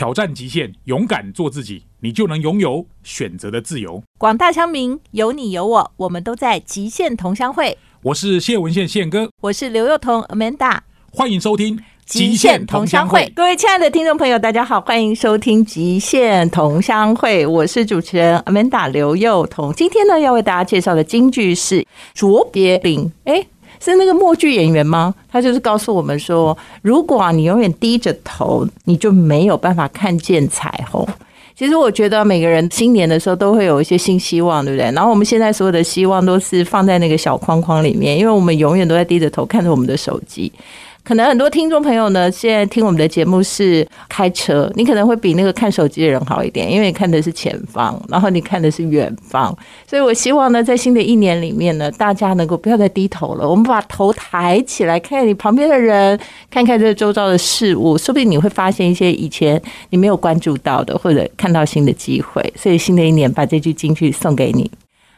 挑战极限，勇敢做自己，你就能拥有选择的自由。广大乡民，有你有我，我们都在极限同乡会。我是谢文宪宪哥，我是刘幼彤 Amanda，欢迎收听《极限同乡会》。各位亲爱的听众朋友，大家好，欢迎收听《极限同乡会》，我是主持人 Amanda 刘幼彤。今天呢，要为大家介绍的京剧是卓别林。哎。是那个默剧演员吗？他就是告诉我们说，如果啊你永远低着头，你就没有办法看见彩虹。其实我觉得每个人新年的时候都会有一些新希望，对不对？然后我们现在所有的希望都是放在那个小框框里面，因为我们永远都在低着头看着我们的手机。可能很多听众朋友呢，现在听我们的节目是开车，你可能会比那个看手机的人好一点，因为你看的是前方，然后你看的是远方。所以我希望呢，在新的一年里面呢，大家能够不要再低头了，我们把头抬起来，看看你旁边的人，看看这周遭的事物，说不定你会发现一些以前你没有关注到的，或者看到新的机会。所以新的一年，把这句金句送给你。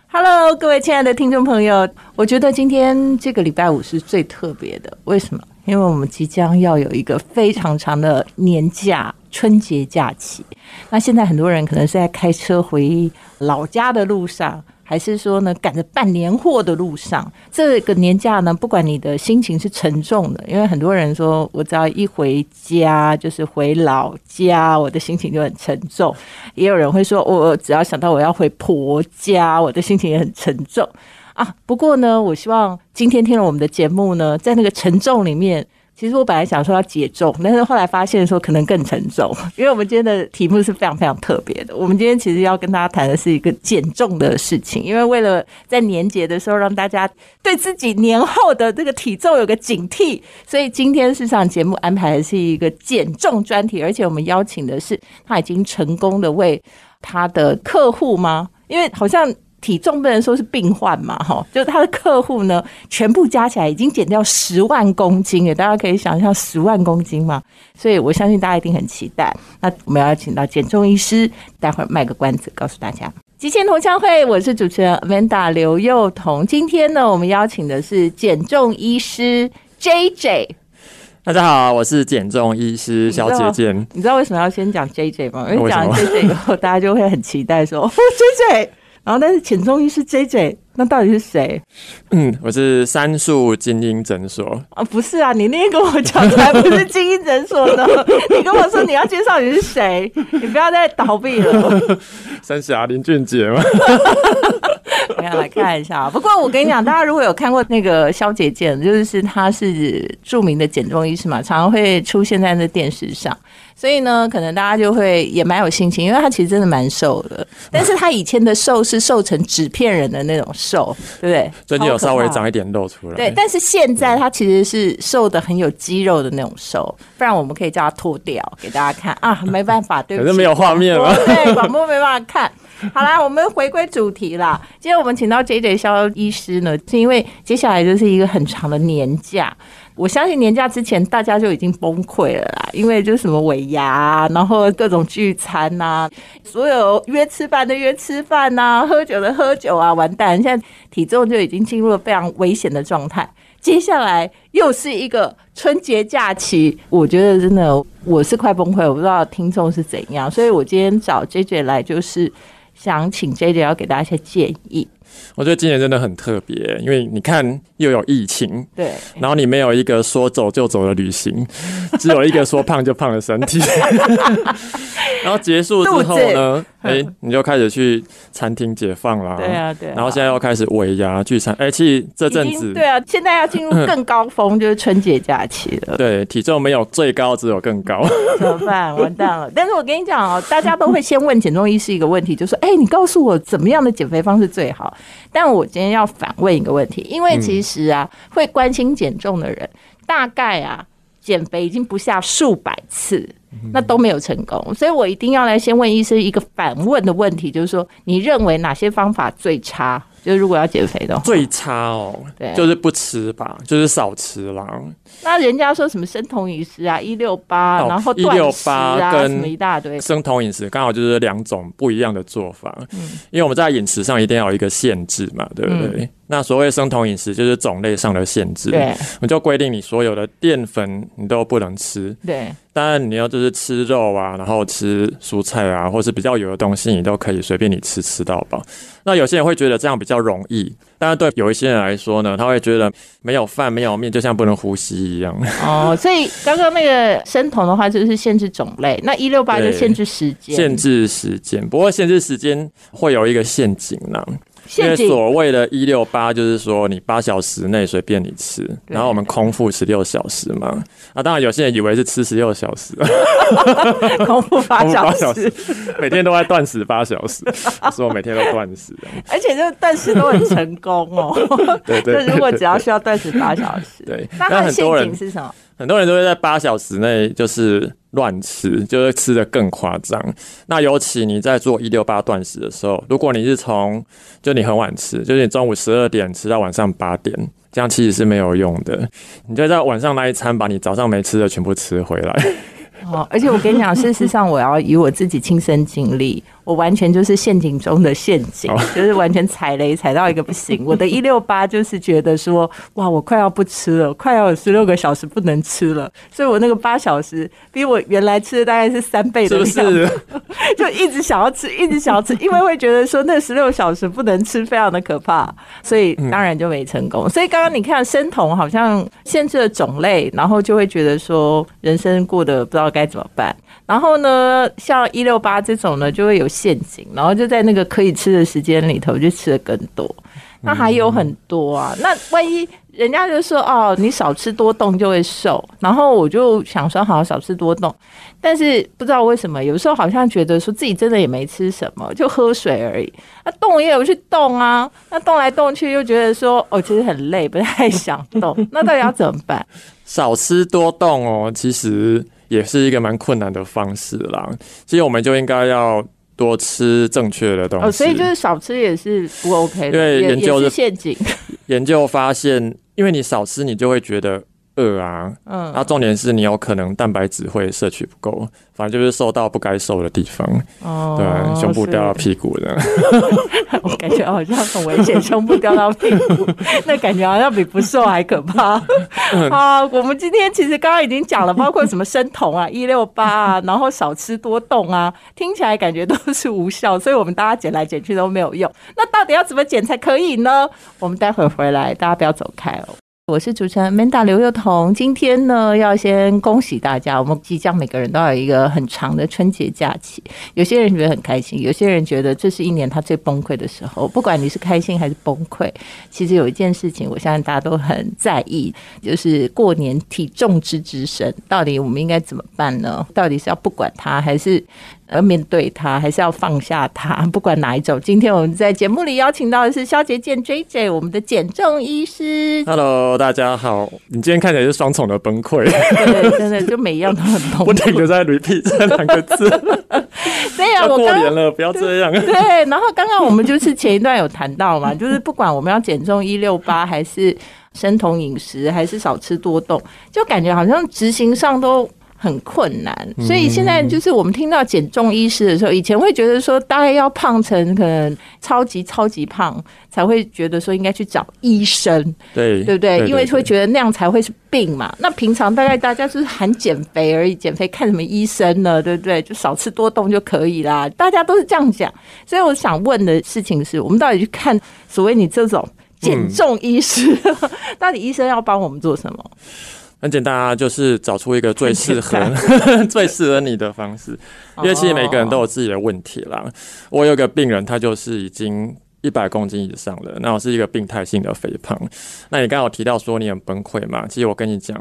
Hello，各位亲爱的听众朋友，我觉得今天这个礼拜五是最特别的，为什么？因为我们即将要有一个非常长的年假，春节假期。那现在很多人可能是在开车回老家的路上，还是说呢赶着办年货的路上。这个年假呢，不管你的心情是沉重的，因为很多人说我只要一回家，就是回老家，我的心情就很沉重。也有人会说，我只要想到我要回婆家，我的心情也很沉重。啊，不过呢，我希望今天听了我们的节目呢，在那个沉重里面，其实我本来想说要解重，但是后来发现说可能更沉重，因为我们今天的题目是非常非常特别的。我们今天其实要跟大家谈的是一个减重的事情，因为为了在年节的时候让大家对自己年后的这个体重有个警惕，所以今天市场节目安排的是一个减重专题，而且我们邀请的是他已经成功的为他的客户吗？因为好像。体重不能说是病患嘛，哈，就是他的客户呢，全部加起来已经减掉十万公斤了，大家可以想象十万公斤嘛，所以我相信大家一定很期待。那我们要请到减重医师，待会儿卖个关子，告诉大家。极限同乡会，我是主持人 Amanda 刘幼彤，今天呢，我们邀请的是减重医师 JJ。大家好，我是减重医师小姐姐。你知道为什么要先讲 JJ 吗？因为讲 JJ 以后，大家就会很期待说 JJ。然后，但是浅中医是 J J，那到底是谁？嗯，我是三树精英诊所啊，不是啊，你那天跟我讲才不是精英诊所呢，你跟我说你要介绍你是谁，你不要再逃避了。三峡林俊杰吗？我要来看一下。不过我跟你讲，大家如果有看过那个肖姐姐，就是她是著名的减重医师嘛，常常会出现在那电视上。所以呢，可能大家就会也蛮有心情，因为他其实真的蛮瘦的，但是他以前的瘦是瘦成纸片人的那种瘦，对不对？最近有稍微长一点肉出来。对，但是现在他其实是瘦的很有肌肉的那种瘦，不然我们可以叫他脱掉给大家看啊，没办法，对不起，可是没有画面了，对，广播没办法看。好啦，我们回归主题啦。今天我们请到 J J 肖医师呢，是因为接下来就是一个很长的年假。我相信年假之前大家就已经崩溃了啦，因为就是什么尾牙，然后各种聚餐呐，所有约吃饭的约吃饭呐，喝酒的喝酒啊，完蛋！现在体重就已经进入了非常危险的状态。接下来又是一个春节假期，我觉得真的我是快崩溃，我不知道听众是怎样，所以我今天找 J J 来就是想请 J J 要给大家一些建议。我觉得今年真的很特别，因为你看又有疫情，对，然后你没有一个说走就走的旅行，只有一个说胖就胖的身体 然后结束之后呢？哎，你就开始去餐厅解放啦。对啊，对。然后现在又开始尾牙聚餐，哎，其实这阵子，对啊，现在要进入 更高峰，就是春节假期了。对，体重没有最高，只有更高。怎么办？完蛋了！但是我跟你讲哦，大家都会先问减重医师一个问题，就说：哎，你告诉我怎么样的减肥方式最好？但我今天要反问一个问题，因为其实啊，会关心减重的人，大概啊，减肥已经不下数百次。那都没有成功，所以我一定要来先问医生一个反问的问题，就是说，你认为哪些方法最差？就是如果要减肥的话，最差哦，对，就是不吃吧，就是少吃啦。那人家说什么生酮饮食啊，一六八，然后一六八跟，什么一大堆生酮饮食，刚好就是两种不一样的做法。嗯，因为我们在饮食上一定要有一个限制嘛，对不对？那所谓生酮饮食就是种类上的限制，对，我就规定你所有的淀粉你都不能吃，对。当然你要就是吃肉啊，然后吃蔬菜啊，或是比较油的东西，你都可以随便你吃吃到饱。那有些人会觉得这样比较容易，但是对有一些人来说呢，他会觉得没有饭没有面就像不能呼吸一样。哦，所以刚刚那个生酮的话就是限制种类，那一六八就限制时间，限制时间。不过限制时间会有一个陷阱呢。因为所谓的“一六八”就是说你八小时内随便你吃，然后我们空腹十六小时嘛。啊，当然有些人以为是吃十六小时，空腹八小时，每天都在断食八小时，说每天都断食，而且这断食都很成功哦。对 对，那如果只要需要断食八小时，对，那很多人是什么？很多人都会在八小时内就是乱吃，就会吃的更夸张。那尤其你在做一六八断食的时候，如果你是从就你很晚吃，就是你中午十二点吃到晚上八点，这样其实是没有用的。你就在晚上那一餐把你早上没吃的全部吃回来。哦，而且我跟你讲，事实上我要以我自己亲身经历。我完全就是陷阱中的陷阱，就是完全踩雷踩到一个不行。我的一六八就是觉得说，哇，我快要不吃了，快要有十六个小时不能吃了，所以我那个八小时比我原来吃的大概是三倍的量，就一直想要吃，一直想要吃，因为会觉得说那十六小时不能吃，非常的可怕，所以当然就没成功。所以刚刚你看生酮好像限制了种类，然后就会觉得说人生过得不知道该怎么办。然后呢，像一六八这种呢，就会有陷阱，然后就在那个可以吃的时间里头就吃的更多。那还有很多啊，那万一人家就说哦，你少吃多动就会瘦，然后我就想说好少吃多动，但是不知道为什么，有时候好像觉得说自己真的也没吃什么，就喝水而已。那动也有去动啊，那动来动去又觉得说哦，其实很累，不太想动。那到底要怎么办？少吃多动哦，其实。也是一个蛮困难的方式啦。其实我们就应该要多吃正确的东西。哦，所以就是少吃也是不 OK 的，因为研究是陷阱。研究发现，因为你少吃，你就会觉得。饿啊，嗯，那重点是你有可能蛋白质会摄取不够，反正就是瘦到不该瘦的地方，哦，对，胸部掉到屁股的，我感觉好像很危险，胸部掉到屁股，那感觉好像比不瘦还可怕。好，我们今天其实刚刚已经讲了，包括什么生酮啊、一六八啊，然后少吃多动啊，听起来感觉都是无效，所以我们大家减来减去都没有用。那到底要怎么减才可以呢？我们待会回来，大家不要走开哦。我是主持人 Manda 刘幼彤，今天呢要先恭喜大家，我们即将每个人都有一个很长的春节假期。有些人觉得很开心，有些人觉得这是一年他最崩溃的时候。不管你是开心还是崩溃，其实有一件事情，我相信大家都很在意，就是过年体重之之神，到底我们应该怎么办呢？到底是要不管它，还是？要面对它，还是要放下它？不管哪一种。今天我们在节目里邀请到的是肖杰健 J J，我们的减重医师。Hello，大家好。你今天看起来是双重的崩溃，对，真的就每一样都很痛。不停的在 repeat 这两个字。对啊，我过年了，不要这样。对，然后刚刚我们就是前一段有谈到嘛，就是不管我们要减重一六八，还是生酮饮食，还是少吃多动，就感觉好像执行上都。很困难，所以现在就是我们听到减重医师的时候，以前会觉得说大概要胖成可能超级超级胖才会觉得说应该去找医生，对对不对？因为会觉得那样才会是病嘛。那平常大概大家就是喊减肥而已，减肥看什么医生呢？对不对？就少吃多动就可以啦。大家都是这样讲，所以我想问的事情是我们到底去看所谓你这种减重医师，到底医生要帮我们做什么？很简单啊，就是找出一个最适合、最适合你的方式，因为其实每个人都有自己的问题啦。我有个病人，他就是已经。一百公斤以上的，那我是一个病态性的肥胖。那你刚刚有提到说你很崩溃嘛？其实我跟你讲，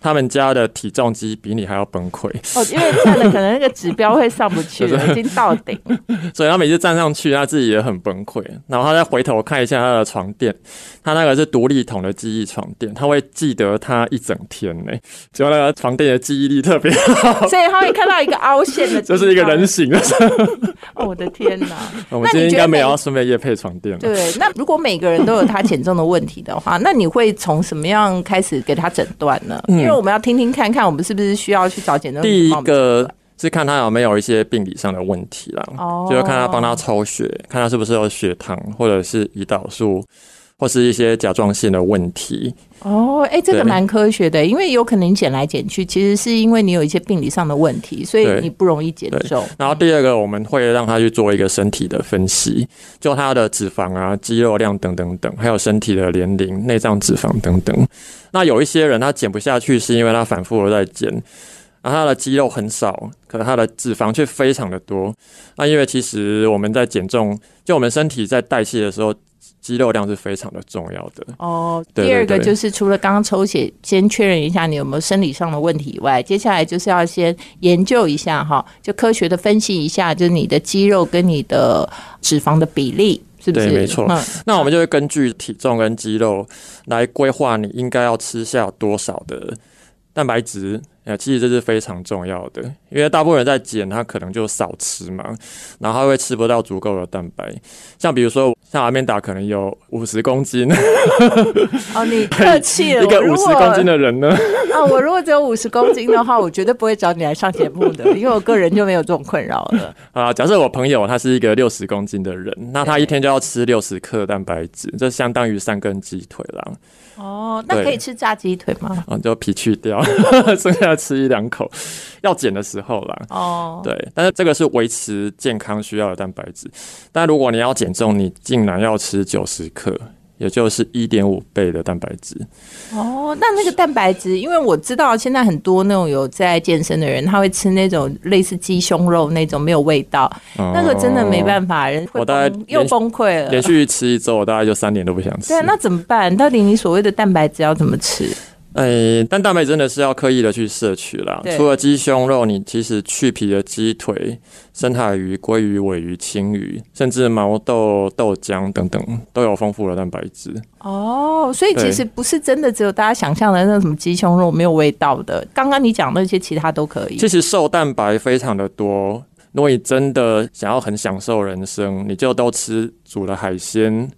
他们家的体重机比你还要崩溃。哦，因为站的可能那个指标会上不去了，已经到顶。所以他每次站上去，他自己也很崩溃。然后他再回头看一下他的床垫，他那个是独立筒的记忆床垫，他会记得他一整天呢。结果那个床垫的记忆力特别好，所以他会看到一个凹陷的，就是一个人形的。哦，我的天哪！我们今天应该没有要顺便夜配。对，那如果每个人都有他减重的问题的话，那你会从什么样开始给他诊断呢？因为我们要听听看看，我们是不是需要去找减重。第一个是看他有没有一些病理上的问题啦，就要看他帮他抽血，看他是不是有血糖或者是胰岛素或是一些甲状腺的问题。哦，哎，这个蛮科学的，因为有可能你减来减去，其实是因为你有一些病理上的问题，所以你不容易减重。然后第二个，我们会让他去做一个身体的分析，就他的脂肪啊、肌肉量等等等，还有身体的年龄、内脏脂肪等等。那有一些人他减不下去，是因为他反复的在减，然后他的肌肉很少，可是他的脂肪却非常的多。那因为其实我们在减重，就我们身体在代谢的时候，肌肉量是非常的重要的。哦，第二个就是除了刚刚抽血先确认一下你有没有生理上的问题以外，接下来就是要先研究一下哈，就科学的分析一下，就是你的肌肉跟你的脂肪的比例是不是？对没错嗯，那我们就会根据体重跟肌肉来规划你应该要吃下多少的蛋白质。呃，其实这是非常重要的，因为大部分人在减，他可能就少吃嘛，然后他会吃不到足够的蛋白。像比如说，像阿面达可能有五十公斤，哦，你客气了，一个五十公斤的人呢，啊，我如果只有五十公斤的话，我绝对不会找你来上节目的，因为我个人就没有这种困扰了。啊，假设我朋友他是一个六十公斤的人，那他一天就要吃六十克蛋白质，这相当于三根鸡腿啦。哦，那可以吃炸鸡腿吗？啊，就皮去掉，剩下吃一两口。要减的时候啦，哦，对，但是这个是维持健康需要的蛋白质。但如果你要减重，你竟然要吃九十克，也就是一点五倍的蛋白质。哦，那那个蛋白质，因为我知道现在很多那种有在健身的人，他会吃那种类似鸡胸肉那种没有味道，那个真的没。办法，人会我大概又崩溃了。连续吃一周，我大概就三年都不想吃。对啊，那怎么办？到底你所谓的蛋白质要怎么吃？诶、但蛋白真的是要刻意的去摄取啦。除了鸡胸肉，你其实去皮的鸡腿、深海鱼、鲑鱼、尾鱼、青鱼，甚至毛豆、豆浆等等，都有丰富的蛋白质。哦，所以其实不是真的只有大家想象的那种什么鸡胸肉没有味道的，刚刚你讲那些其他都可以。其实瘦蛋白非常的多。如果你真的想要很享受人生，你就都吃煮的海鲜，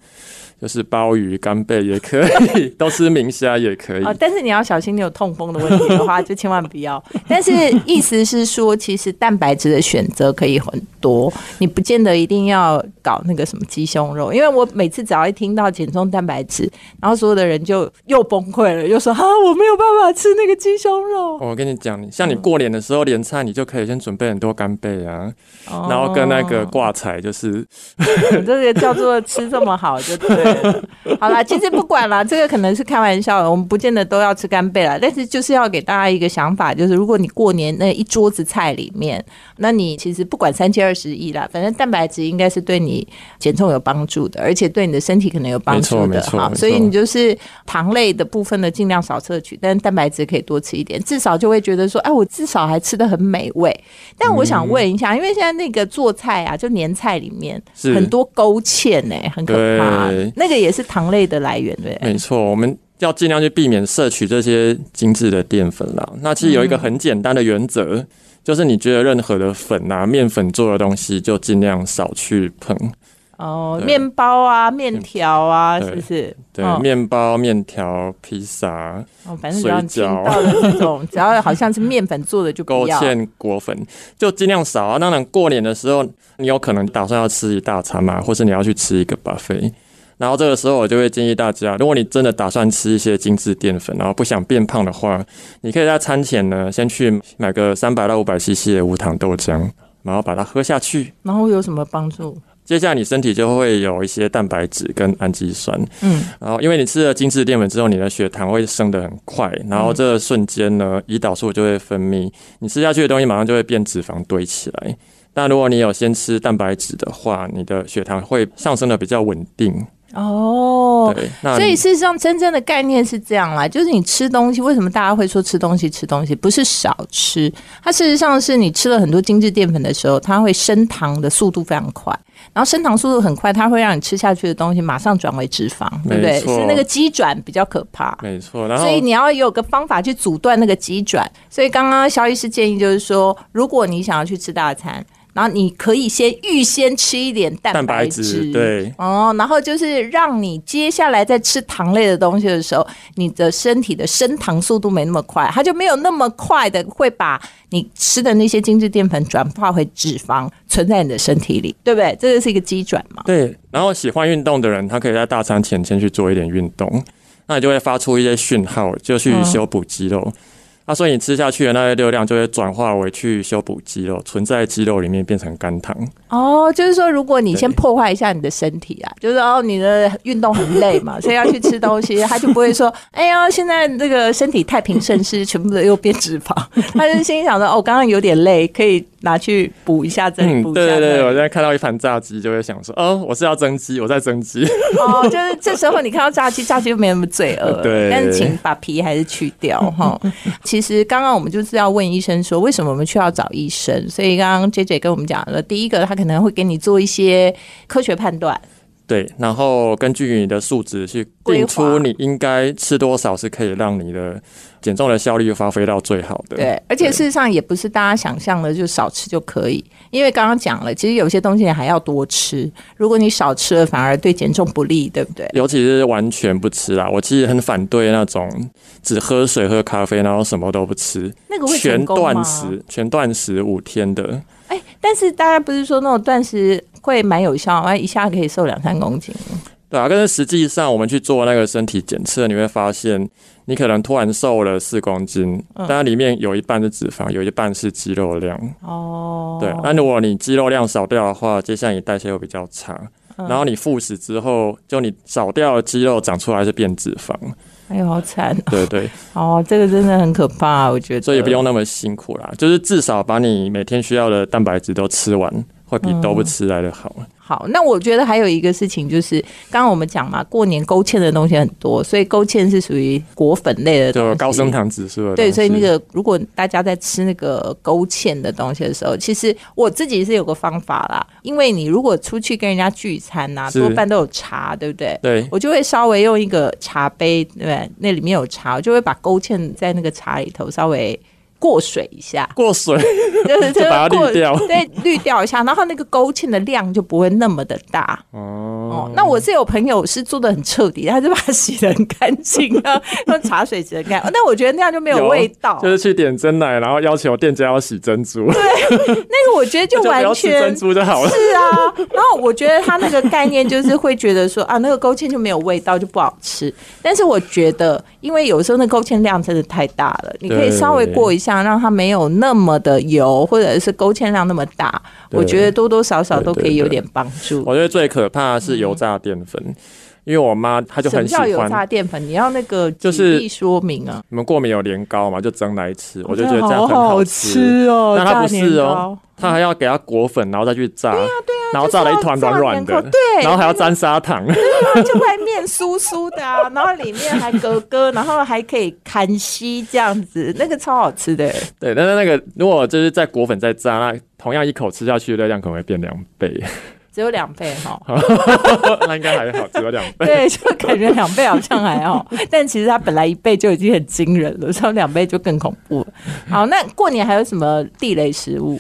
就是鲍鱼、干贝也可以，都吃明虾也可以。啊、但是你要小心，你有痛风的问题的话，就千万不要。但是意思是说，其实蛋白质的选择可以很多，你不见得一定要搞那个什么鸡胸肉。因为我每次只要一听到减重蛋白质，然后所有的人就又崩溃了，又说啊，我没有办法吃那个鸡胸肉。我跟你讲，像你过年的时候连菜，你就可以先准备很多干贝啊，哦然后跟那个挂彩，就是这个叫做吃这么好就对了。好啦，其实不管啦，这个可能是开玩笑的，我们不见得都要吃干贝啦。但是就是要给大家一个想法，就是如果你过年那一桌子菜里面，那你其实不管三七二十一啦，反正蛋白质应该是对你减重有帮助的，而且对你的身体可能有帮助的哈。所以你就是糖类的部分呢，尽量少摄取，但是蛋白质可以多吃一点，至少就会觉得说，哎，我至少还吃的很美味。但我想问一下，因为现在那个做菜啊，就年菜里面很多勾芡呢、很可怕对。那个也是糖类的来源，对？没错，我们要尽量去避免摄取这些精致的淀粉啦。那其实有一个很简单的原则，就是你觉得任何的粉啊、面粉做的东西，就尽量少去碰。哦，对面包啊，面条啊，是不是？对，哦面包、面条、披萨、哦，反正只要你听到的这种，只要好像是面粉做的就勾不要。芡、果粉，就尽量少啊。当然，过年的时候，你有可能打算要吃一大餐嘛，或是你要去吃一个 buffet。然后这个时候，我就会建议大家，如果你真的打算吃一些精致淀粉，然后不想变胖的话，你可以在餐前呢，先去买个三百到五百 CC 的无糖豆浆，然后把它喝下去。然后有什么帮助？接下来你身体就会有一些蛋白质跟氨基酸，嗯，然后因为你吃了精致淀粉之后，你的血糖会升得很快，然后这个瞬间呢，胰岛素就会分泌，你吃下去的东西马上就会变脂肪堆起来。那如果你有先吃蛋白质的话，你的血糖会上升的比较稳定。哦。对，那所以事实上，真正的概念是这样啦，就是你吃东西，为什么大家会说吃东西吃东西，不是少吃，它事实上是你吃了很多精致淀粉的时候，它会升糖的速度非常快，然后升糖速度很快，它会让你吃下去的东西马上转为脂肪，对不对？是那个机转比较可怕。没错，然后所以你要有个方法去阻断那个急转。所以刚刚肖医师建议就是说，如果你想要去吃大餐，然后你可以先预先吃一点蛋蛋白质，对哦，然后就是让你接下来在吃糖类的东西的时候，你的身体的升糖速度没那么快，它就没有那么快的会把你吃的那些精致淀粉转化为脂肪存在你的身体里，对不对？这就是一个机转嘛？对，然后喜欢运动的人，他可以在大餐前先去做一点运动，那你就会发出一些讯号，就去修补肌肉。那所以你吃下去的那些热量就会转化为去修补肌肉，存在肌肉里面变成肝糖。哦，就是说，如果你先破坏一下你的身体啊，就是哦，你的运动很累嘛，所以要去吃东西，他就不会说，哎呀，现在这个身体太平盛世，全部都又变脂肪，他就心里想着，哦，刚刚有点累，可以拿去补一下这里，补一下对对对，我现在看到一盘炸鸡就会想说，哦，我是要增肌，我在增肌。哦，就是这时候你看到炸鸡，炸鸡就没那么罪恶。对但是请把皮还是去掉哈。其其实刚刚我们就是要问医生说，为什么我们需要找医生？所以刚刚 J J 跟我们讲了，第一个他可能会给你做一些科学判断。对，然后根据你的数值去定出你应该吃多少是可以让你的减重的效率发挥到最好的。对，而且事实上也不是大家想象的，就少吃就可以。因为刚刚讲了，其实有些东西你还要多吃。如果你少吃了，反而对减重不利，对不对？尤其是完全不吃啦，我其实很反对那种只喝水、喝咖啡，然后什么都不吃，那个会全断？食、全断食五天的。哎，但是大家不是说那种断食会蛮有效，完一下可以瘦两三公斤。对啊，但是实际上我们去做那个身体检测，你会发现你可能突然瘦了四公斤，嗯但它里面有一半是脂肪，有一半是肌肉量。哦，对，那如果你肌肉量少掉的话，接下来你代谢会比较差。嗯然后你复食之后，就你少掉的肌肉长出来是变脂肪，哎呦，好惨对对，哦！这个真的很可怕，我觉得。所以也不用那么辛苦啦，就是至少把你每天需要的蛋白质都吃完，会比都不吃来的好。好。那我觉得还有一个事情就是，刚刚我们讲嘛，过年勾芡的东西很多，所以勾芡是属于果粉类的就高升糖指数对，所以那个如果大家在吃那个勾芡的东西的时候，其实我自己是有个方法啦，因为你如果出去跟人家聚餐呐、是多半都有茶，对不对？对我就会稍微用一个茶杯，对不对？那里面有茶，我就会把勾芡在那个茶里头稍微过水一下，过水 就是 就把它过滤掉对，滤掉一下，然后那个勾芡的量就不会那么的大。哦，那我是有朋友是做的很彻底，他就把它洗的很干净啊，用茶水洗的干净。那我觉得那样就没有味道。就是去点真奶，然后要求店家要洗珍珠，对那个我觉得就完全珍珠就好了。是啊。然后我觉得他那个概念就是会觉得说啊，那个勾芡就没有味道，就不好吃。但是我觉得，因为有时候那勾芡量真的太大了，你可以稍微过一下，让它没有那么的油，或者是勾芡量那么大，我觉得多多少少都可以有点帮助。我觉得最可怕的是油炸淀粉，因为我妈她就什么很喜叫油欢。炸淀粉？你要那个就是说明啊。你们过敏有年糕嘛，就蒸来吃，我就觉得这样很好吃。哦但它不是哦糕，它还要给它裹粉，然后再去炸，对呀对呀，然后炸了一团软软的，对然后还要沾砂糖，就外面酥酥的啊，然后里面还格格，然后还可以砍稀这样子，那个超好吃的。对，但是那个如果就是在裹粉再炸，那同样一口吃下去的热量可能会变两倍，只有两倍哈，那应该还好，只有两倍。对，就感觉两倍好像还好，但其实它本来一倍就已经很惊人了，所以两倍就更恐怖了。好，那过年还有什么地雷食物？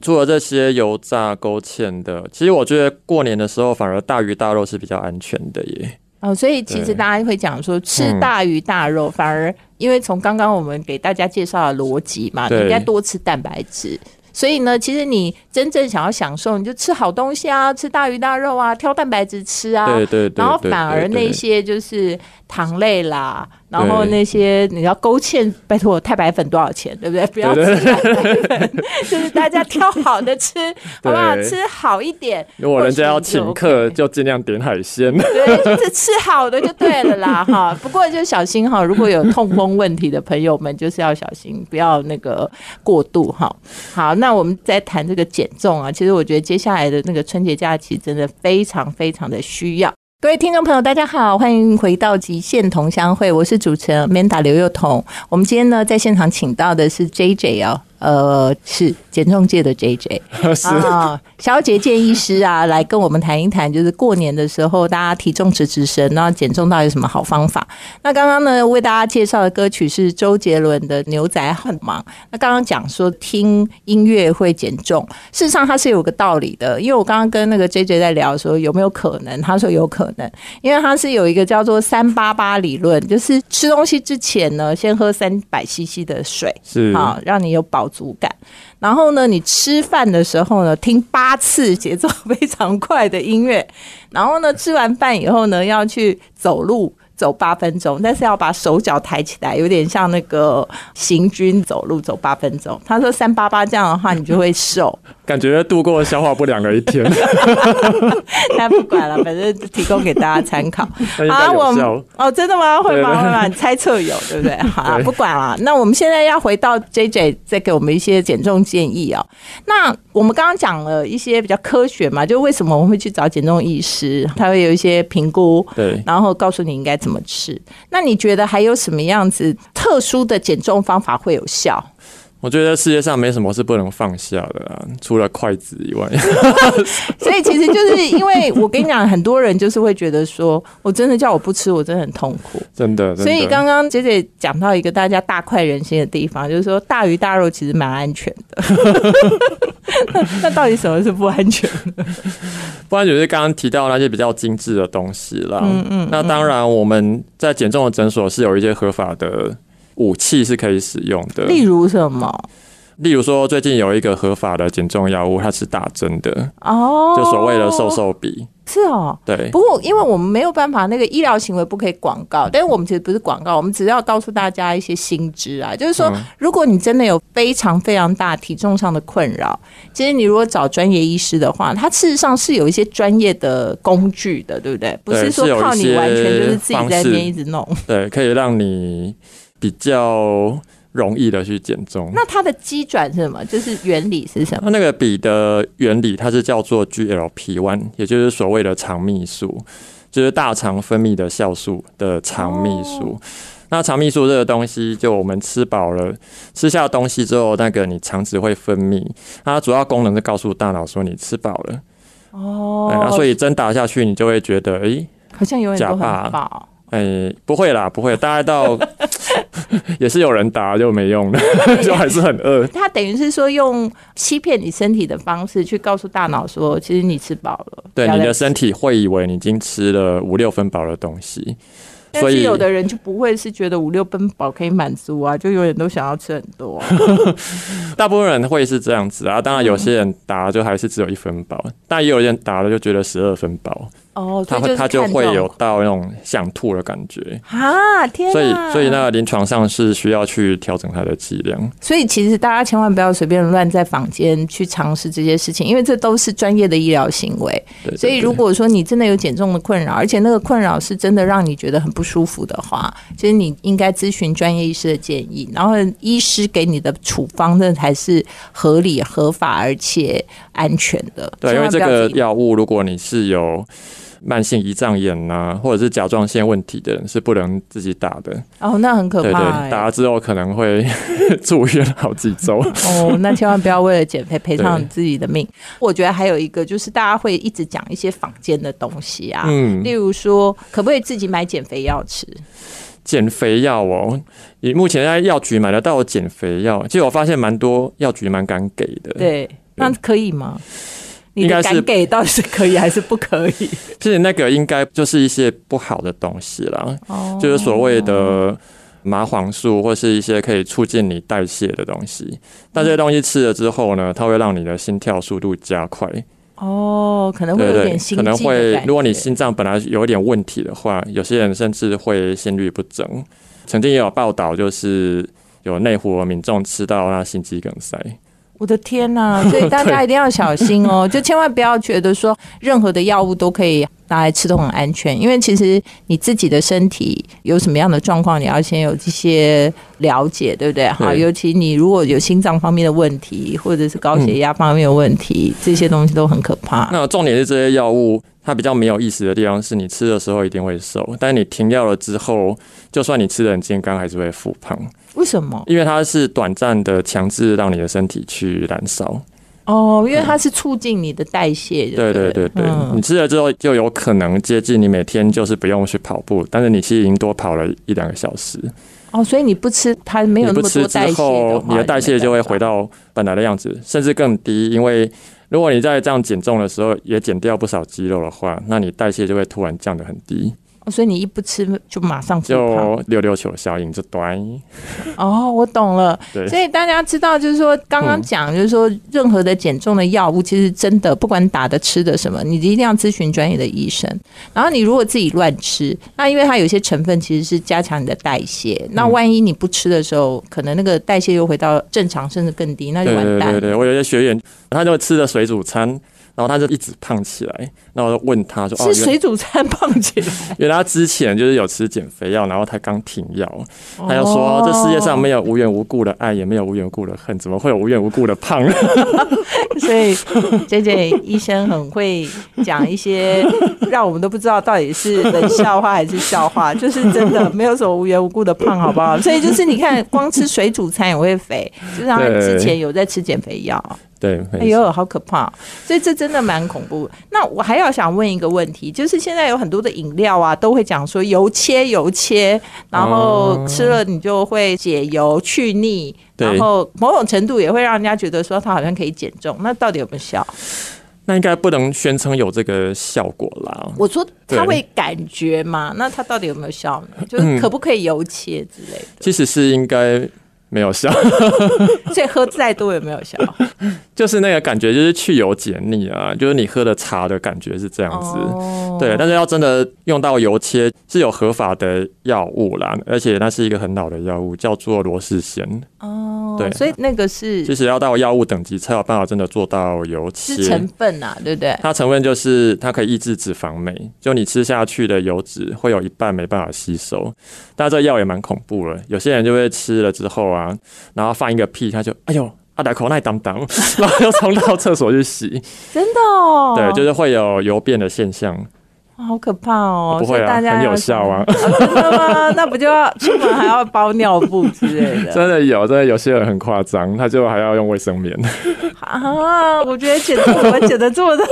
除了这些油炸勾芡的，其实我觉得过年的时候反而大鱼大肉是比较安全的耶。哦，所以其实大家会讲说，吃嗯大鱼大肉，反而因为从刚刚我们给大家介绍的逻辑嘛，你应该多吃蛋白质。所以呢，其实你真正想要享受，你就吃好东西啊，吃大鱼大肉啊，挑蛋白质吃啊。对对对，然后反而那些就是糖类啦，然后那些你要勾芡，拜托太白粉多少钱，对不对？不要吃太白粉，就是大家挑好的吃，好不好？吃好一点。如果人家要请客，就就尽量点海鲜。对，就是吃好的就对了啦，哈。不过就小心哈，如果有痛风问题的朋友们，就是要小心，不要那个过度哈。好，那我们再谈这个减重啊，其实我觉得接下来的那个春节假期真的非常非常的需要。各位听众朋友，大家好，欢迎回到极限同乡会，我是主持人 Manda 刘幼彤。我们今天呢在现场请到的是 J J 哦呃，是减重界的 J J 是啊，小姐建议师啊，来跟我们谈一谈，就是过年的时候大家体重直直升，然后减重到底有什么好方法？那刚刚呢，为大家介绍的歌曲是周杰伦的《牛仔很忙》。那刚刚讲说听音乐会减重，事实上它是有个道理的，因为我刚刚跟那个 J J 在聊说有没有可能，他说有可能，因为他是有一个叫做三八八理论，就是吃东西之前呢，先喝三百 CC 的水，是好让你有足感。然后呢，你吃饭的时候呢，听八次节奏非常快的音乐。然后呢，吃完饭以后呢，要去走路。走八分钟，但是要把手脚抬起来，有点像那个行军走路走八分钟。他说三八八这样的话，你就会瘦。感觉度过消化不良的一天。那不管了，反正提供给大家参考。好，我们哦，真的吗？会吗？会吗？你猜测有对不对？好，不管了。那我们现在要回到 J J，再给我们一些减重建议哦。那我们刚刚讲了一些比较科学嘛，就为什么我们会去找减重医师，他会有一些评估，对，然后告诉你应该怎么吃。那你觉得还有什么样子特殊的减重方法会有效？我觉得世界上没什么是不能放下的啊，除了筷子以外。所以其实就是因为我跟你讲，很多人就是会觉得说，我真的叫我不吃，我真的很痛苦。真的。所以刚刚姐姐讲到一个大家大快人心的地方，就是说大鱼大肉其实蛮安全的。那到底什么是不安全的？不安全是刚刚提到那些比较精致的东西啦。嗯嗯。那当然，我们在减重的诊所是有一些合法的。武器是可以使用的，例如什么？例如说，最近有一个合法的减重药物，它是打针的哦，就所谓的瘦瘦笔。是哦，对。不过，因为我们没有办法，那个医疗行为不可以广告，但是我们其实不是广告，我们只要告诉大家一些新知啊，就是说，如果你真的有非常非常大体重上的困扰，其实你如果找专业医师的话，他事实上是有一些专业的工具的，对不对？不是说靠你完全就是自己在那边一直弄，对，可以让你。比较容易的去减重。那它的基转是什么？就是原理是什么？它那个笔的原理，它是叫做 GLP one，也就是所谓的肠泌素，就是大肠分泌的酵素的肠泌素。那肠泌素这个东西，就我们吃饱了，吃下东西之后，那个你肠子会分泌，它主要功能是告诉大脑说你吃饱了。哦。所以针打下去，你就会觉得，哎，好像有点假饱。哎，不会啦，不会，大概到 也是有人打就没用了，就还是很饿。他等于是说用欺骗你身体的方式去告诉大脑说，其实你吃饱了。对，你的身体会以为你已经吃了五六分饱的东西。但是有的人就不会是觉得五六分饱可以满足啊，就永远都想要吃很多。大部分人会是这样子啊，当然有些人打就还是只有一分饱，但也有人打了就觉得十二分饱。哦，他他就会有到那种想吐的感觉啊！天，所以所以那个临床上是需要去调整它的剂量。所以其实大家千万不要随便乱在房间去尝试这些事情，因为这都是专业的医疗行为。所以如果说你真的有减重的困扰，而且那个困扰是真的让你觉得很不舒服的话，其实你应该咨询专业医师的建议，然后医师给你的处方那才是合理、合法而且安全的。对，因为这个药物，如果你是有。慢性胰脏炎呐，或者是甲状腺问题的人是不能自己打的。哦，那很可怕。对对，打了之后可能会 住院好几周。哦，那千万不要为了减肥赔上自己的命。我觉得还有一个就是大家会一直讲一些坊间的东西啊，嗯，例如说可不可以自己买减肥药吃？减肥药哦，你目前在药局买得到减肥药，其实我发现蛮多药局蛮敢给的。对，那可以吗？应该是给到底是可以还是不可以？其实那个应该就是一些不好的东西啦，就是所谓的麻黄素或是一些可以促进你代谢的东西。但这些东西吃了之后呢，它会让你的心跳速度加快。哦，可能会有点心可能会，如果你心脏本来有一点问题的话，有些人甚至会心律不整。曾经也有报道，就是有内湖的民众吃到那心肌梗塞。我的天呐！所以大家一定要小心哦，就千万不要觉得说任何的药物都可以拿来吃都很安全，因为其实你自己的身体有什么样的状况，你要先有这些了解，对不对？好，尤其你如果有心脏方面的问题，或者是高血压方面的问题，这些东西都很可怕。那重点是这些药物，它比较没有意思的地方是你吃的时候一定会瘦，但你停药了之后，就算你吃的很健康，还是会复胖，为什么？因为它是短暂的强制让你的身体去燃烧。哦，因为它是促进你的代谢，对对对对对，嗯你吃了之后就有可能接近你每天就是不用去跑步，但是你其实已经多跑了一两个小时。哦，所以你不吃，它没有那么多代谢的，话你的代谢就会回。到本来的样子，甚至更低。因为如果你在这样减重的时候也减掉不少肌肉的话，那你代谢就会突然降得很低，哦所以你一不吃就马上。就溜溜球效应就端。哦，我懂了。对所以大家知道，就是说刚刚讲，就是说任何的减重的药物，其实真的不管打的、吃的什么，你一定要咨询专业的医生。然后你如果自己乱吃，那因为它有些成分其实是加强你的代谢，那万一你不吃的时候，可能那个代谢又回到正常，甚至更低，那就完蛋了。对对对，我有些学员，他就吃了水煮餐，然后他就一直胖起来，然后我就问他说：“哦，是水煮餐胖起来，原来他之前就是有吃减肥药，然后他刚停药，他就说哦这世界上没有无缘无故的爱，也没有无缘无故的恨，怎么会有无缘无故的胖？所以 J J 医生很会讲一些让我们都不知道到底是冷笑话还是笑话，就是真的没有什么无缘无故的胖，好不好？所以就是你看，光吃水煮餐也会肥，就是他之前有在吃减肥药。对，哎呦，好可怕！所以这真的蛮恐怖。那我还要想问一个问题，就是现在有很多的饮料啊，都会讲说油切油切，然后吃了你就会解油去腻，对然后某种程度也会让人家觉得说它好像可以减重。那到底有没有效？那应该不能宣称有这个效果啦。我说它会感觉嘛？那它到底有没有效呢？就是可不可以油切之类的？其实是应该没有效，所以喝再多也没有效？就是那个感觉，就是去油解腻啊，就是你喝的茶的感觉是这样子。哦对，但是要真的用到油切是有合法的药物啦，而且那是一个很老的药物，叫做罗氏鲜。哦，对所以那个是其实要到药物等级才有办法真的做到油切。是成分啊，对不对？它成分就是它可以抑制脂肪酶，就你吃下去的油脂会有一半没办法吸收。但这药也蛮恐怖了，有些人就会吃了之后啊，然后放一个屁，他就哎呦。阿达口奈当当，然后又冲到厕所去洗，真的哦，对，就是会有油变的现象。好可怕哦！不会啊，很有效啊，真的吗？那不就要出门还要包尿布之类的？真的有，真的有些人很夸张，他就还要用卫生棉，啊！我觉得减重怎么减的这么的，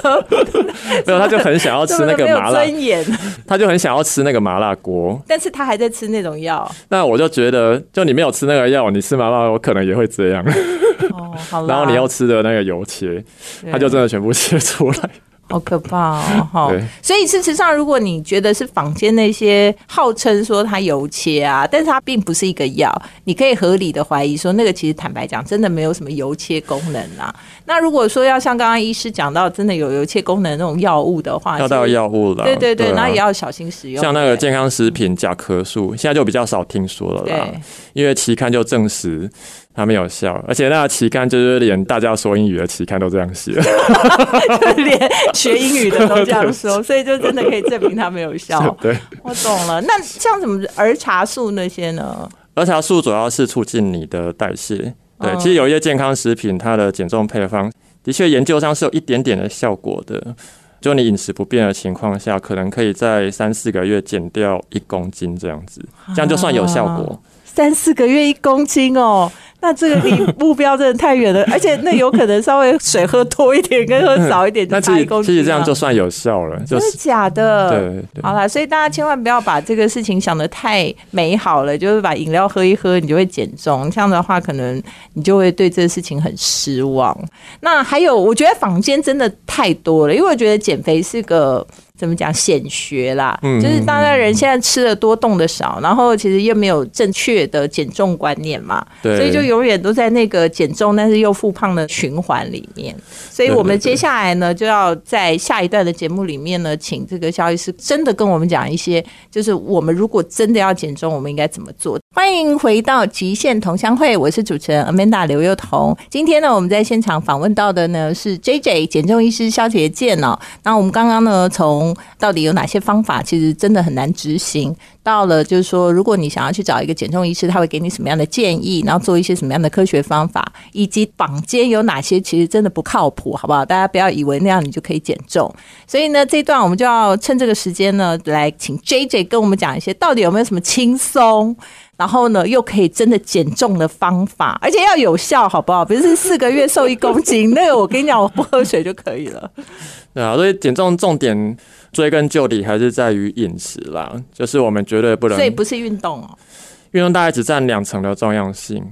没有，他就很想要吃那个麻辣，尊严，他就很想要吃那个麻辣锅。但是他还在吃那种药。那我就觉得，就你没有吃那个药，你吃麻辣我可能也会这样。哦，好，然后你又吃的那个油切，他就真的全部切出来。好可怕哦！哈对，所以事实上，如果你觉得是坊间那些号称说它油切啊，但是它并不是一个药，你可以合理的怀疑说，那个其实坦白讲，真的没有什么油切功能啊。那如果说要像刚刚医师讲到，真的有油切功能那种药物的话，要到药物了，对对对，啊那也要小心使用。像那个健康食品甲壳素，现在就比较少听说了啦对，因为期刊就证实它没有笑，而且那个期刊就是连大家说英语的期刊都这样写，就连学英语的都这样说，所以就真的可以证明他没有笑。对。我懂了。那像什么儿茶素那些呢？儿茶素主要是促进你的代谢，对，嗯其实有一些健康食品，它的减重配方的确研究上是有一点点的效果的。就你饮食不变的情况下，可能可以在三四个月减掉一公斤这样子，这样就算有效果。三四个月一公斤哦，那这个离目标真的太远了，而且那有可能稍微水喝多一点跟喝少一点其实差一公斤、啊。其实这样就算有效了，就是真的假的？对对好啦，所以大家千万不要把这个事情想的太美好了，就是把饮料喝一喝，你就会减重。这样的话，可能你就会对这个事情很失望。那还有，我觉得坊间真的太多了，因为我觉得减肥是个。怎么讲显学啦？嗯就是大家人现在吃的多，动的少，然后其实又没有正确的减重观念嘛，对所以就永远都在那个减重但是又复胖的循环里面。所以我们接下来呢，就要在下一段的节目里面呢，请这个肖医师真的跟我们讲一些，就是我们如果真的要减重，我们应该怎么做。欢迎回到极限同乡会，我是主持人 Amanda 刘幼彤。今天呢，我们在现场访问到的呢是 J J 减重医师肖杰健哦。那我们刚刚呢，从到底有哪些方法，其实真的很难执行。到了就是说，如果你想要去找一个减重医师，他会给你什么样的建议，然后做一些什么样的科学方法，以及坊间有哪些其实真的不靠谱，好不好？大家不要以为那样你就可以减重。所以呢，这一段我们就要趁这个时间呢，来请 J J 跟我们讲一些，到底有没有什么轻松。然后呢，又可以真的减重的方法，而且要有效，好不好？不是四个月瘦一公斤，那个我跟你讲，我不喝水就可以了。对啊，所以减重重点追根究底还是在于饮食啦，就是我们绝对不能，所以不是运动哦，运动大概只占两成的重要性。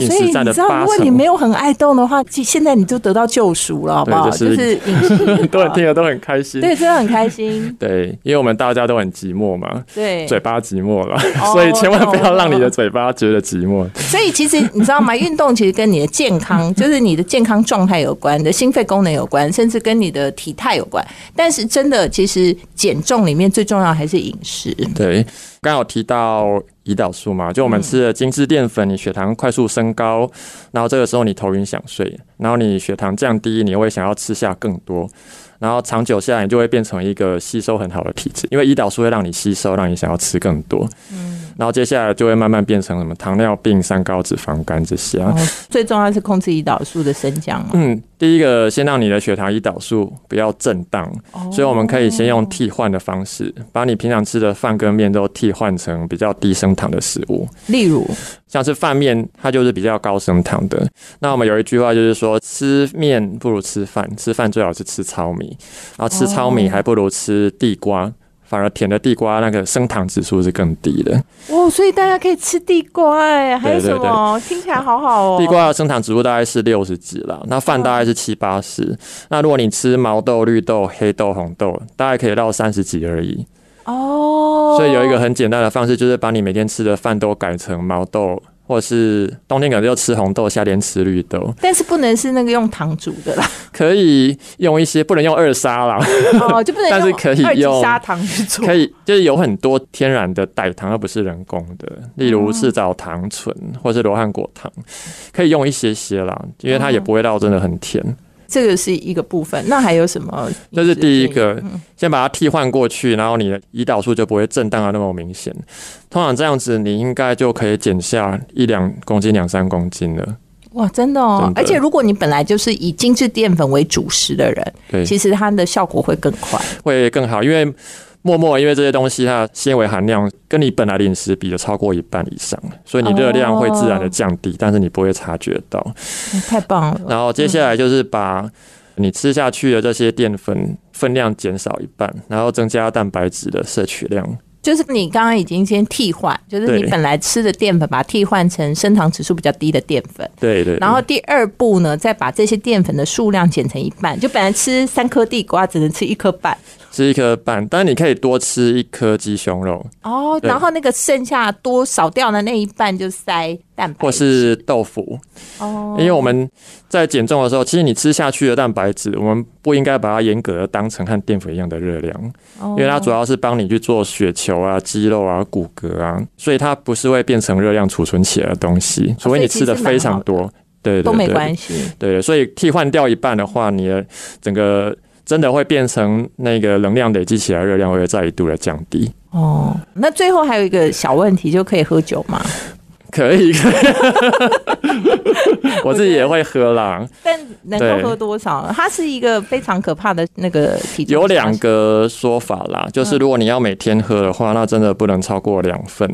所以你知道，如果你没有很爱动的话，现在你就得到救赎了，好不好？就是饮食，都听了都很开心，对，真的很开心。对，因为我们大家都很寂寞嘛，对，嘴巴寂寞了，所以千万不要让你的嘴巴觉得寂寞。所以其实你知道吗？运动其实跟你的健康，就是你的健康状态有关，你的心肺功能有关，甚至跟你的体态有关。但是真的，其实减重里面最重要还是饮食。对。刚有提到胰岛素嘛，就我们吃的精致淀粉，你血糖快速升高，然后这个时候你头晕想睡，然后你血糖降低，你会想要吃下更多，然后长久下来，你就会变成一个吸收很好的体质，因为胰岛素会让你吸收，让你想要吃更多。嗯。然后接下来就会慢慢变成什么糖尿病、三高、脂肪肝这些啊。最重要是控制胰岛素的升降。嗯，第一个先让你的血糖、胰岛素不要震荡，哦所以我们可以先用替换的方式，把你平常吃的饭跟面都替换成比较低升糖的食物。例如，像是饭面，它就是比较高升糖的。那我们有一句话就是说，吃面不如吃饭，吃饭最好是吃糙米，然后吃糙米还不如吃地瓜。反而甜的地瓜那个升糖指数是更低的哦，所以大家可以吃地瓜哎，还有什么？听起来好好哦。地瓜的升糖指数大概是六十几了，那饭大概是七八十。那如果你吃毛豆、绿豆、黑豆、红豆，大概可以到三十几而已哦。所以有一个很简单的方式，就是把你每天吃的饭都改成毛豆。或是冬天可能就吃红豆，夏天吃绿豆，但是不能是那个用糖煮的啦。可以用一些，不能用二砂啦。哦，就不能。但是可以用砂糖去做。可以，就是有很多天然的代糖，而不是人工的，例如赤藻糖醇或是罗汉果糖，可以用一些些啦，因为它也不会到真的很甜。这个是一个部分，那还有什么？这是第一个，先把它替换过去，然后你的胰岛素就不会震荡的那么明显。通常这样子，你应该就可以减下一两公斤、两三公斤了。哇，真的哦！而且如果你本来就是以精致淀粉为主食的人，对，其实它的效果会更快，会更好，因为。默默，因为这些东西它纤维含量跟你本来的饮食比的超过一半以上，所以你热量会自然的降低，但是你不会察觉到。太棒了！然后接下来就是把你吃下去的这些淀粉分量减少一半，然后增加蛋白质的摄取量。就是你刚刚已经先替换，就是你本来吃的淀粉，把它替换成升糖指数比较低的淀粉。对对。然后第二步呢，再把这些淀粉的数量减成一半，就本来吃三颗地瓜，只能吃一颗半。吃一颗半，但是你可以多吃一颗鸡胸肉哦。然后那个剩下多少掉的那一半就塞蛋白，或是豆腐哦。因为我们在减重的时候，其实你吃下去的蛋白质，我们不应该把它严格的当成和淀粉一样的热量，因为它主要是帮你去做血球啊、肌肉啊、骨骼啊，所以它不是会变成热量储存起来的东西，除非你吃的非常多，对，都没关系。对，所以替换掉一半的话，你的整个。真的会变成那个能量累积起来，热量会再一度的降低。哦，那最后还有一个小问题，就可以喝酒吗？可以，可以 我自己也会喝啦。但能够喝多少？它是一个非常可怕的那个体重有两个说法啦，就是如果你要每天喝的话，那真的不能超过两份。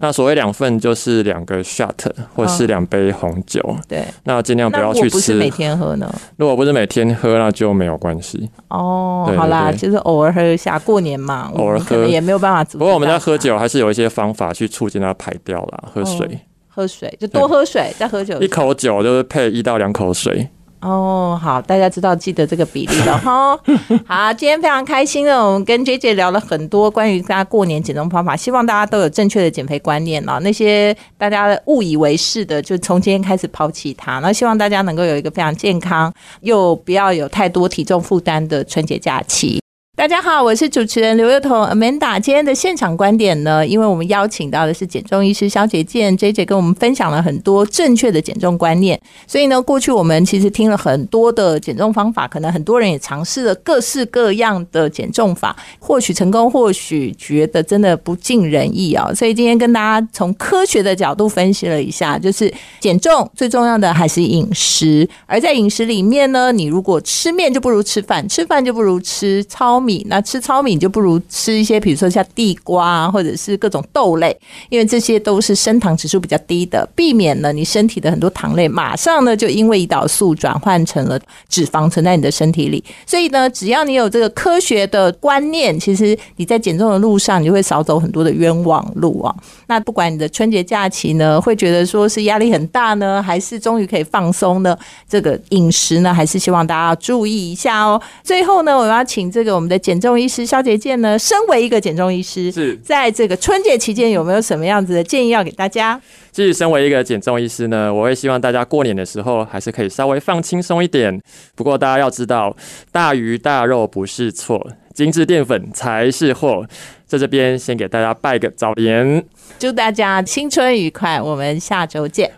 那所谓两份就是两个 shot 或是两杯红酒。对，那尽量不要去吃。不是每天喝呢？如果不是每天喝，那就没有关系。哦，好啦，就是偶尔喝一下，过年嘛，偶尔喝也没有办法。不过我们在喝酒还是有一些方法去促进它排掉啦，喝水。喝水就多喝水，再喝酒。一口酒就是配一到两口水。哦，好，大家知道记得这个比例了哈。好，今天非常开心的，我们跟 J J 聊了很多关于大家过年减重方法，希望大家都有正确的减肥观念啊。那些大家误以为是的，就从今天开始抛弃它。那希望大家能够有一个非常健康又不要有太多体重负担的春节假期。大家好，我是主持人刘幼彤 Amanda。今天的现场观点呢，因为我们邀请到的是减重医师肖杰健 J J，跟我们分享了很多正确的减重观念。所以呢，过去我们其实听了很多的减重方法，可能很多人也尝试了各式各样的减重法，或许成功，或许觉得真的不尽人意啊。所以今天跟大家从科学的角度分析了一下，就是减重最重要的还是饮食，而在饮食里面呢，你如果吃面就不如吃饭，吃饭就不如吃糙米，那吃糙米就不如吃一些，比如说像地瓜，或者是各种豆类，因为这些都是升糖指数比较低的，避免了你身体的很多糖类马上呢就因为胰岛素转换成了脂肪存在你的身体里。所以呢，只要你有这个科学的观念，其实你在减重的路上，你就会少走很多的冤枉路啊。那不管你的春节假期呢，会觉得说是压力很大呢，还是终于可以放松呢？这个饮食呢，还是希望大家要注意一下哦。最后呢，我要请这个我们的减重医师肖杰健呢，身为一个减重医师，是在这个春节期间有没有什么样子的建议要给大家？至于身为一个减重医师呢，我会希望大家过年的时候还是可以稍微放轻松一点。不过大家要知道，大鱼大肉不是错，精致淀粉才是祸。在这边先给大家拜个早年，祝大家新春愉快，我们下周见。